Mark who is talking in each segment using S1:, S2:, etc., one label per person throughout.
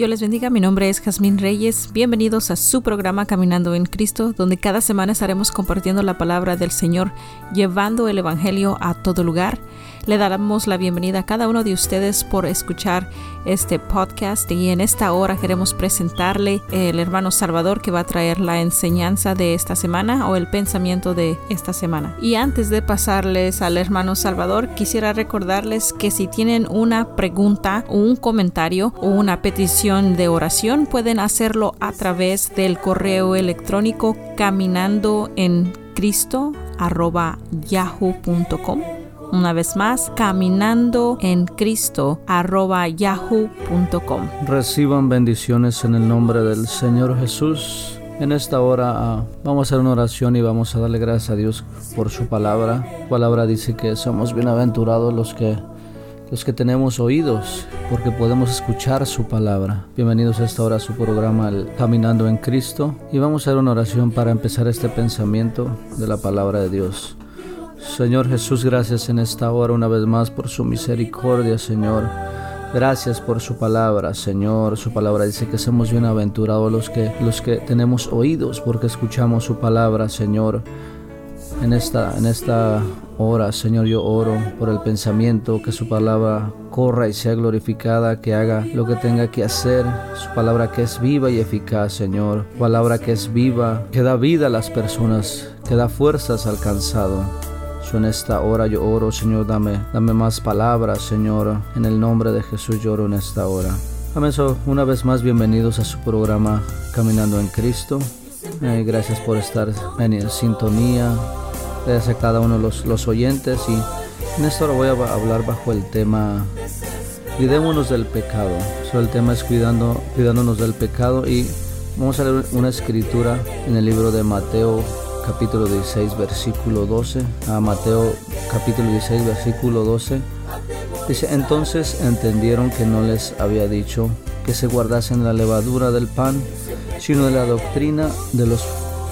S1: Dios les bendiga, mi nombre es Jazmín Reyes. Bienvenidos a su programa Caminando en Cristo, donde cada semana estaremos compartiendo la palabra del Señor, llevando el Evangelio a todo lugar. Le damos la bienvenida a cada uno de ustedes por escuchar este podcast y en esta hora queremos presentarle el hermano Salvador que va a traer la enseñanza de esta semana o el pensamiento de esta semana. Y antes de pasarles al hermano Salvador, quisiera recordarles que si tienen una pregunta o un comentario o una petición de oración, pueden hacerlo a través del correo electrónico caminando en cristo una vez más, caminando en Cristo arroba yahoo.com.
S2: Reciban bendiciones en el nombre del Señor Jesús. En esta hora ah, vamos a hacer una oración y vamos a darle gracias a Dios por su palabra. La palabra dice que somos bienaventurados los que los que tenemos oídos, porque podemos escuchar su palabra. Bienvenidos a esta hora a su programa Caminando en Cristo y vamos a hacer una oración para empezar este pensamiento de la palabra de Dios. Señor Jesús, gracias en esta hora una vez más por su misericordia, Señor. Gracias por su palabra, Señor. Su palabra dice que somos bienaventurados los que, los que tenemos oídos porque escuchamos su palabra, Señor. En esta, en esta hora, Señor, yo oro por el pensamiento, que su palabra corra y sea glorificada, que haga lo que tenga que hacer. Su palabra que es viva y eficaz, Señor. Palabra que es viva, que da vida a las personas, que da fuerzas al cansado en esta hora yo oro, Señor, dame, dame más palabras, Señor. En el nombre de Jesús lloro en esta hora. Amén. una vez más, bienvenidos a su programa Caminando en Cristo. Eh, gracias por estar en sintonía. Gracias a cada uno de los, los oyentes. Y en esta hora voy a hablar bajo el tema Cuidémonos del pecado. So, el tema es cuidando, cuidándonos del pecado. Y vamos a leer una escritura en el libro de Mateo capítulo 16, versículo 12, a Mateo capítulo 16, versículo 12. Dice, entonces entendieron que no les había dicho que se guardasen la levadura del pan, sino de la doctrina de los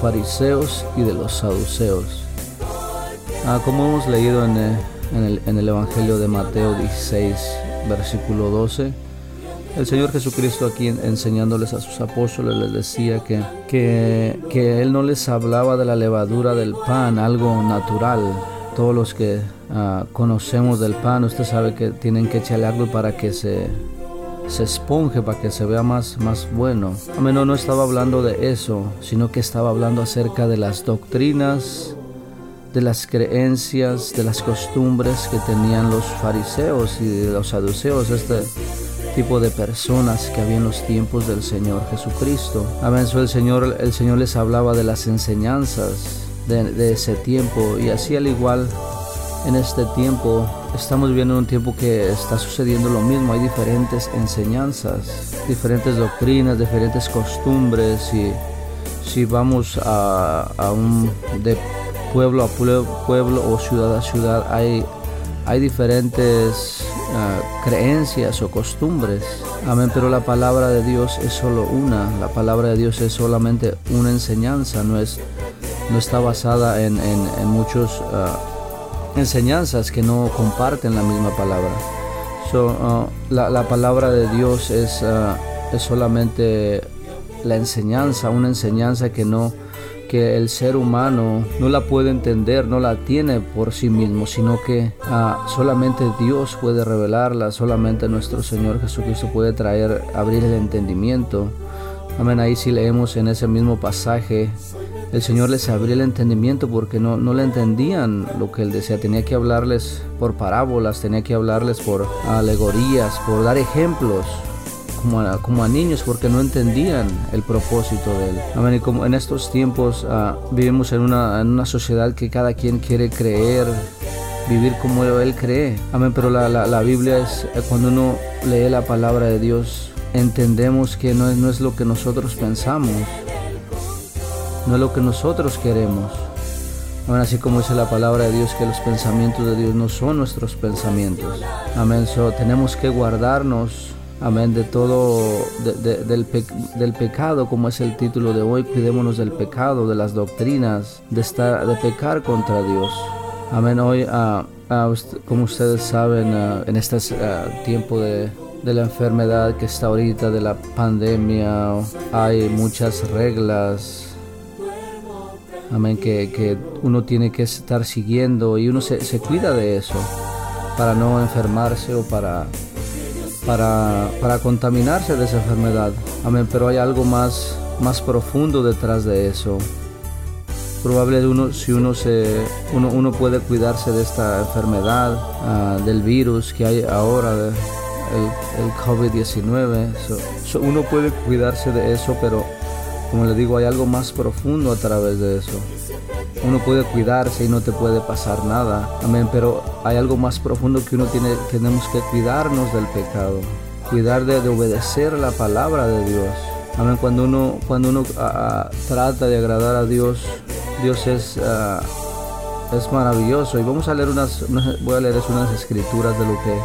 S2: fariseos y de los saduceos. Ah, como hemos leído en el, en, el, en el Evangelio de Mateo 16, versículo 12, el Señor Jesucristo aquí enseñándoles a sus apóstoles les decía que, que, Él no les hablaba de la levadura del pan, algo natural. Todos los que ah, conocemos del pan, usted sabe que tienen que echarle algo para que se, se esponje, para que se vea más, más bueno. A menos no estaba hablando de eso, sino que estaba hablando acerca de las doctrinas, de las creencias, de las costumbres que tenían los fariseos y los saduceos. Este, tipo de personas que había en los tiempos del Señor Jesucristo. Amén. el Señor, el Señor les hablaba de las enseñanzas de, ese tiempo y así al igual en este tiempo estamos viviendo un tiempo que está sucediendo lo mismo. Hay diferentes enseñanzas, diferentes doctrinas, diferentes costumbres y si vamos a, a un de pueblo a pueblo, pueblo o ciudad a ciudad hay hay diferentes ah, creencias o costumbres. Amén, pero la palabra de Dios es solo una. La palabra de Dios es solamente una enseñanza, no, es, no está basada en, en, muchas ah, enseñanzas que no comparten la misma palabra. Ah, la, la, palabra de Dios es, es solamente la enseñanza, una enseñanza que no que el ser humano no la puede entender, no la tiene por sí mismo, sino que ah, solamente Dios puede revelarla, solamente nuestro Señor Jesucristo puede traer, abrir el entendimiento. Amén, ahí si leemos en ese mismo pasaje, el Señor les abrió el entendimiento porque no, no le entendían lo que Él decía, tenía que hablarles por parábolas, tenía que hablarles por alegorías, por dar ejemplos como a, niños porque no entendían el propósito de él. Amén. Y como en estos tiempos ah, vivimos en una, en una sociedad que cada quien quiere creer, vivir como él cree. Amén. Pero la, la, Biblia es, eh, cuando uno lee la palabra de Dios, entendemos que no es, no es lo que nosotros pensamos, no es lo que nosotros queremos. Amén, así como dice la palabra de Dios que los pensamientos de Dios no son nuestros pensamientos. Amén, so, tenemos que guardarnos Amén, de todo, del, del, pecado, como es el título de hoy, cuidémonos del pecado, de las doctrinas, de, estar, de pecar contra Dios. Amén, hoy, uh, como ustedes saben, en este tiempo de, de la enfermedad que está ahorita, de la pandemia. Hay muchas reglas. Amén, que, uno tiene que estar siguiendo y uno se, cuida de eso para no enfermarse o para, para, para contaminarse de esa enfermedad. Amén, pero hay algo más, más profundo detrás de eso probable uno si uno se uno, uno puede cuidarse de esta enfermedad ah, del virus que hay ahora el, COVID-19 uno puede cuidarse de eso pero como le digo hay algo más profundo a través de eso. Uno puede cuidarse y no te puede pasar nada. Amén pero hay algo más profundo que uno tiene tenemos que cuidarnos del pecado. Cuidar de, de obedecer la palabra de Dios. Amén cuando uno cuando uno ah, ah, trata de agradar a Dios Dios es, ah, es maravilloso. Y vamos a leer unas, voy a leer unas escrituras de lo que,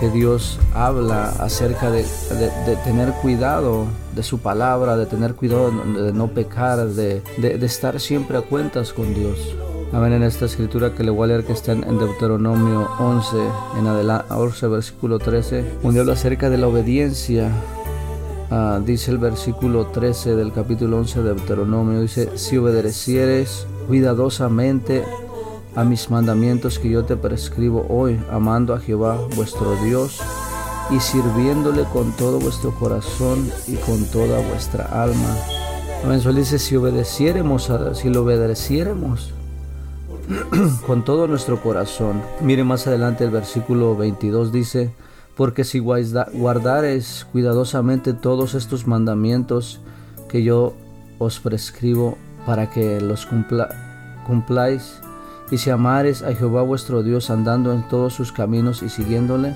S2: que Dios habla acerca de, tener cuidado de su palabra, de tener cuidado de no pecar, de, estar siempre a cuentas con Dios. Amén en esta escritura que le voy a leer que está en Deuteronomio 11, en adelante, 11 versículo 13, donde habla acerca de la obediencia Ah, dice el versículo 13 del capítulo 11 de Deuteronomio, dice, si obedecieres cuidadosamente a mis mandamientos que yo te prescribo hoy, amando a Jehová vuestro Dios y sirviéndole con todo vuestro corazón y con toda vuestra alma. Amén. dice, si obedeciéramos, si lo obedeciéramos con todo nuestro corazón. Mire más adelante el versículo 22 dice, porque si guardares cuidadosamente todos estos mandamientos que yo os prescribo para que los cumpláis, y si amares a Jehová vuestro Dios andando en todos sus caminos y siguiéndole,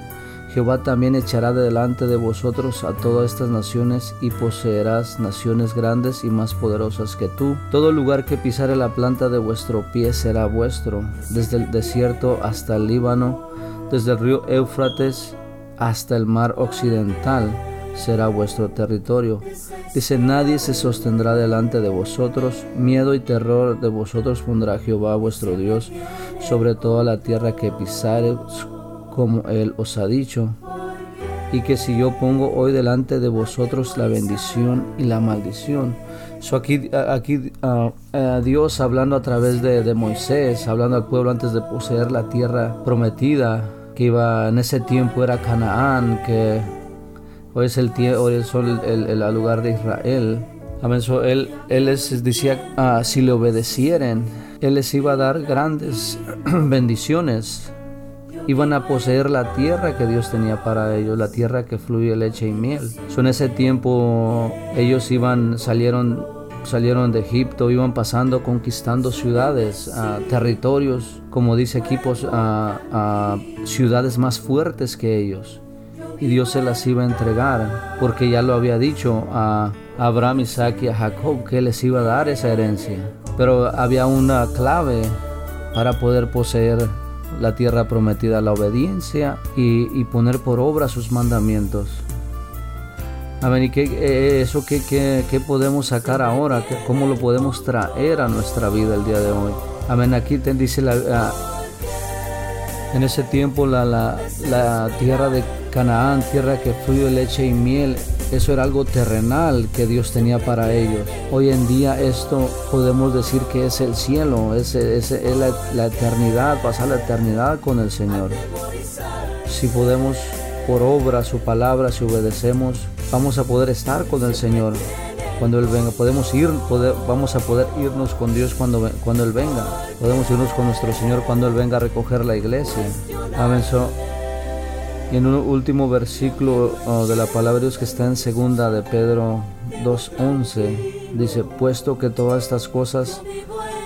S2: Jehová también echará delante de vosotros a todas estas naciones y poseerás naciones grandes y más poderosas que tú. Todo lugar que pisare la planta de vuestro pie será vuestro, desde el desierto hasta el Líbano, desde el río Éufrates hasta el mar occidental será vuestro territorio. Dice, nadie se sostendrá delante de vosotros, miedo y terror de vosotros pondrá Jehová vuestro Dios sobre toda la tierra que pisares, como él os ha dicho. Y que si yo pongo hoy delante de vosotros la bendición y la maldición. So aquí aquí Dios hablando a través de, de Moisés, hablando al pueblo antes de poseer la tierra prometida, que iba en ese tiempo era Canaán, que hoy es el, hoy es el, el, lugar de Israel. Amén. él, él les decía, ah, si le obedecieren, él les iba a dar grandes bendiciones. Iban a poseer la tierra que Dios tenía para ellos, la tierra que fluye leche y miel. en ese tiempo ellos iban, salieron salieron de Egipto, iban pasando, conquistando ciudades, territorios, como dice equipos, a ciudades más fuertes que ellos. Y Dios se las iba a entregar, porque ya lo había dicho a Abraham, Isaac y a Jacob que les iba a dar esa herencia. Pero había una clave para poder poseer la tierra prometida, la obediencia y, y poner por obra sus mandamientos. Amén. ¿Y qué, eh, eso qué, qué, podemos sacar ahora? ¿Cómo lo podemos traer a nuestra vida el día de hoy? Amén. Aquí te dice la, en ese tiempo la, la, tierra de Canaán, tierra que fluye leche y miel, eso era algo terrenal que Dios tenía para ellos. Hoy en día esto podemos decir que es el cielo, es, es, la, la eternidad, pasar la eternidad con el Señor. Si podemos por obra su palabra, si obedecemos, vamos a poder estar con el Señor cuando Él venga. Podemos ir, vamos a poder irnos con Dios cuando, cuando Él venga. Podemos irnos con nuestro Señor cuando Él venga a recoger la iglesia. Amén. y en un último versículo oh, de la palabra de Dios que está en segunda de Pedro 2.11, dice, puesto que todas estas cosas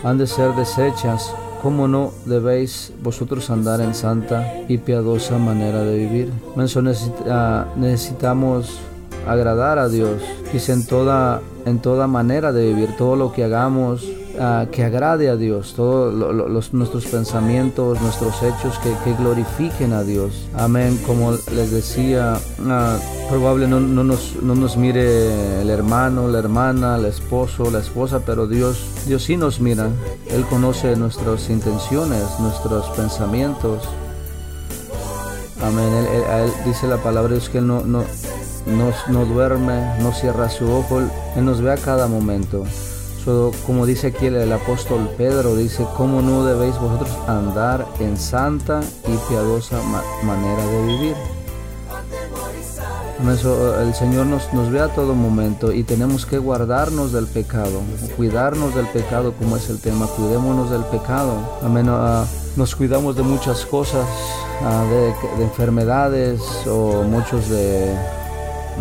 S2: han de ser desechas, ¿Cómo no debéis vosotros andar en santa y piadosa manera de vivir? necesitamos agradar a Dios. Dice en toda, en toda manera de vivir, todo lo que hagamos, ah, que agrade a Dios, todos los, nuestros pensamientos, nuestros hechos que, glorifiquen a Dios. Amén. Como les decía, uh, probable no, no, nos, no nos mire el hermano, la hermana, el esposo, la esposa, pero Dios, Dios sí nos mira. Él conoce nuestras intenciones, nuestros pensamientos. Amén. Él, dice la palabra Dios que Él no, no, duerme, no cierra su ojo, Él nos ve a cada momento. como dice aquí el, apóstol Pedro, dice, ¿cómo no debéis vosotros andar en santa y piadosa manera de vivir? el Señor nos, nos ve a todo momento y tenemos que guardarnos del pecado, cuidarnos del pecado como es el tema, cuidémonos del pecado. Amén. Ah, nos cuidamos de muchas cosas, ah, de, enfermedades o muchos de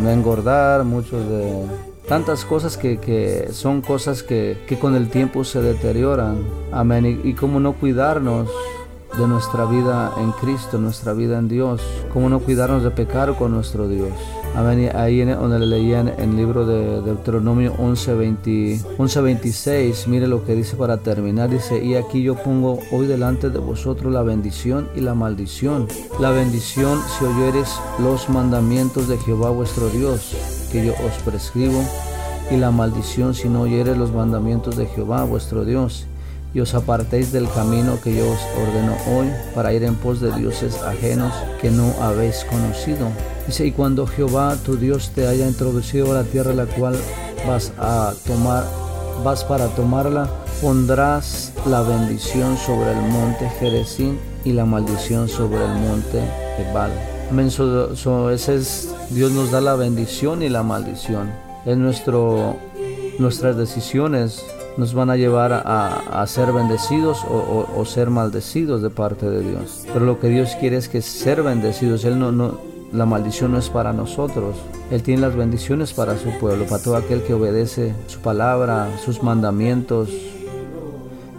S2: no engordar, muchos de tantas cosas que, son cosas que, con el tiempo se deterioran. Amén. Y, y cómo no cuidarnos de nuestra vida en Cristo, nuestra vida en Dios, cómo no cuidarnos de pecar con nuestro Dios. Ahí donde le leían en el libro de Deuteronomio 11, 11, 26, mire lo que dice para terminar. Dice, y aquí yo pongo hoy delante de vosotros la bendición y la maldición. La bendición si oyeres los mandamientos de Jehová vuestro Dios, que yo os prescribo, y la maldición si no oyeres los mandamientos de Jehová vuestro Dios y os apartéis del camino que yo os ordeno hoy para ir en pos de dioses ajenos que no habéis conocido. Dice, y cuando Jehová tu Dios te haya introducido a la tierra la cual vas a tomar, vas para tomarla, pondrás la bendición sobre el monte Jerezín y la maldición sobre el monte Ebal. Amén. ese es, Dios nos da la bendición y la maldición. Es nuestro, nuestras decisiones nos van a llevar a, ser bendecidos o, ser maldecidos de parte de Dios. Pero lo que Dios quiere es que ser bendecidos. Él no, no, la maldición no es para nosotros. Él tiene las bendiciones para su pueblo, para todo aquel que obedece su palabra, sus mandamientos.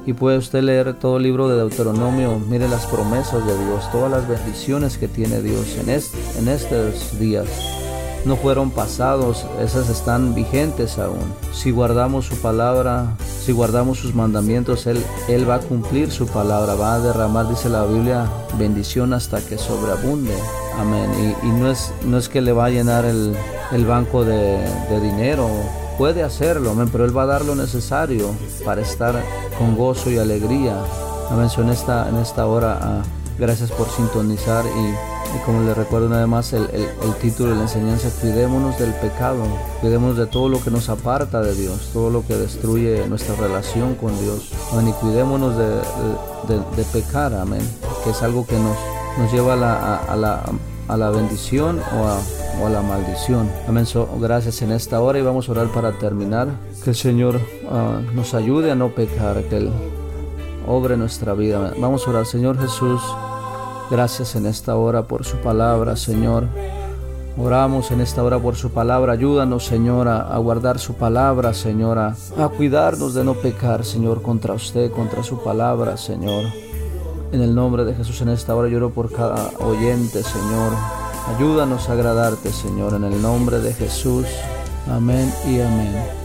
S2: Y puede usted leer todo el libro de Deuteronomio, mire las promesas de Dios, todas las bendiciones que tiene Dios en, en estos días no fueron pasados, esas están vigentes aún. Si guardamos su palabra, si guardamos sus mandamientos, Él, Él va a cumplir su palabra, va a derramar, dice la Biblia, bendición hasta que sobreabunde. Amén. Y, no, es, no es que le va a llenar el, banco de, dinero, puede hacerlo, amén, pero Él va a dar lo necesario para estar con gozo y alegría. Amén. en esta, en esta hora, ah, gracias por sintonizar y y como les recuerdo una vez más el, título de la enseñanza, cuidémonos del pecado, cuidémonos de todo lo que nos aparta de Dios, todo lo que destruye nuestra relación con Dios. Amén. Y cuidémonos de, pecar, amén, que es algo que nos, nos lleva a la, a, la, bendición o a, la maldición. Amén. gracias en esta hora y vamos a orar para terminar. Que el Señor ah, nos ayude a no pecar, que Él obre nuestra vida. Vamos a orar, Señor Jesús. Gracias en esta hora por su palabra, Señor. Oramos en esta hora por su palabra. Ayúdanos, Señora, a guardar su palabra, Señora. A cuidarnos de no pecar, Señor, contra usted, contra su palabra, Señor. En el nombre de Jesús en esta hora lloro por cada oyente, Señor. Ayúdanos a agradarte, Señor, en el nombre de Jesús. Amén y amén.